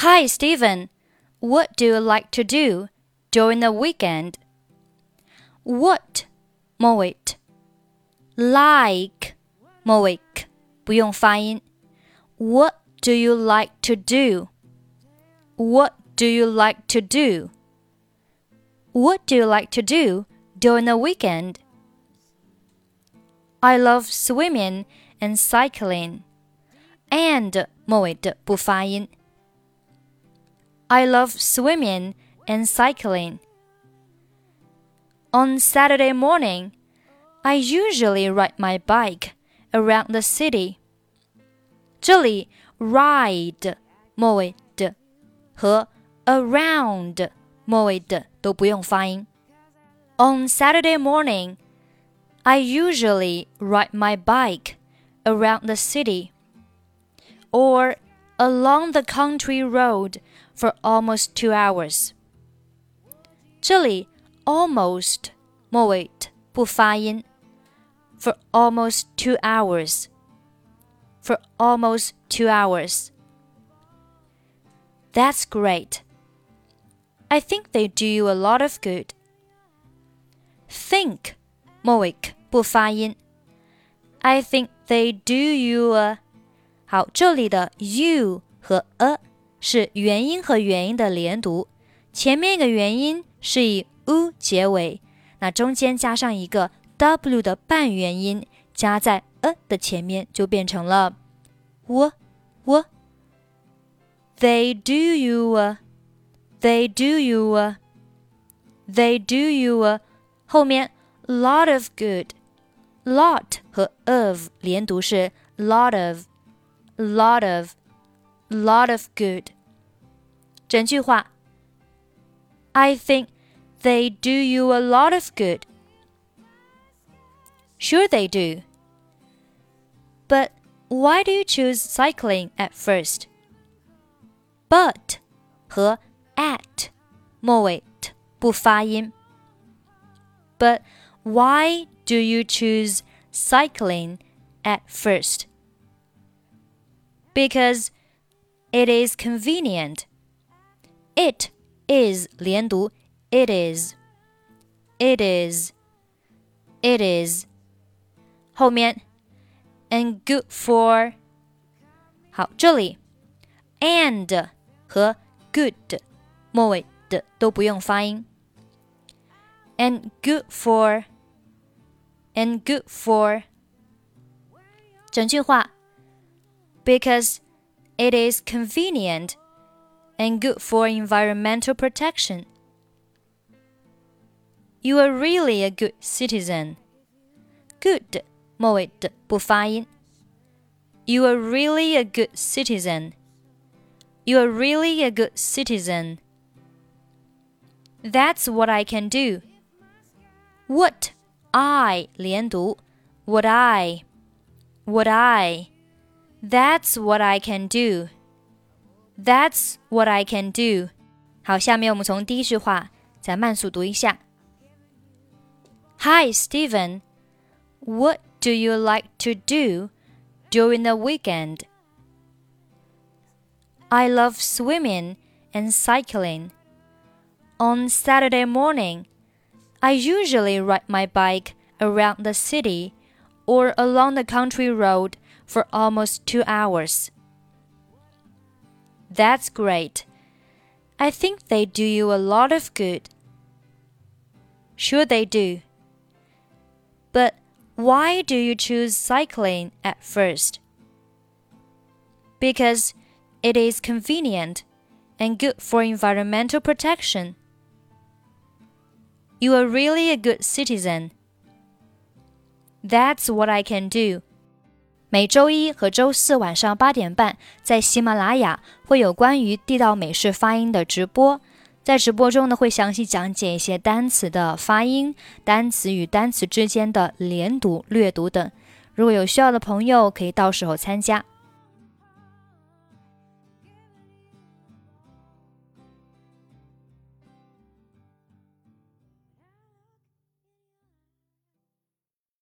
Hi, Steven. What do you like to do during the weekend? What, moit, like 末尾不用发音。What do you like to do? What do you like to do? What do you like to do during the weekend? I love swimming and cycling. And moit 不发音. I love swimming and cycling. On Saturday morning, I usually ride my bike around the city. 这里 ride 末尾的和 around 末尾的都不用发音。On Saturday morning, I usually ride my bike around the city or along the country road for almost two hours. 这里 almost 末尾不发音。For almost two hours. For almost two hours. That's great. I think they do you a lot of good. Think 末尾不发音。I think they do you a 好，这里的 you 和 a 是元音和元音的连读，前面一个元音是以 u 结尾，那中间加上一个 w 的半元音，加在 a 的前面，就变成了 w w。They do you a, they do you a, they do you a，后面 lot of good，lot 和 of 连读是 lot of。lot of, lot of good. 整句话 I think they do you a lot of good. Sure, they do. But why do you choose cycling at first? But 和 at 末尾 t 不发音。But why do you choose cycling at first? because it is convenient. It is 连读 it is it is it is 后面 and good for 好，这里 and 和 good 末尾的都不用发音。and good for and good for 整句话。because it is convenient and good for environmental protection. You are really a good citizen. Good 末尾的不发音。You are really a good citizen. You are really a good citizen. That's what I can do. What I 连读，what I, what I. That's what I can do. That's what I can do. 好，下面我们从第一句话再慢速读一下。Hi, Steven. What do you like to do during the weekend? I love swimming and cycling. On Saturday morning, I usually ride my bike around the city or along the country road for almost two hours. That's great. I think they do you a lot of good. Sure, they do. But why do you choose cycling at first? Because it is convenient and good for environmental protection. You are really a good citizen. That's what I can do. 每周一和周四晚上八点半，在喜马拉雅会有关于地道美式发音的直播。在直播中呢，会详细讲解一些单词的发音、单词与单词之间的连读、略读等。如果有需要的朋友，可以到时候参加。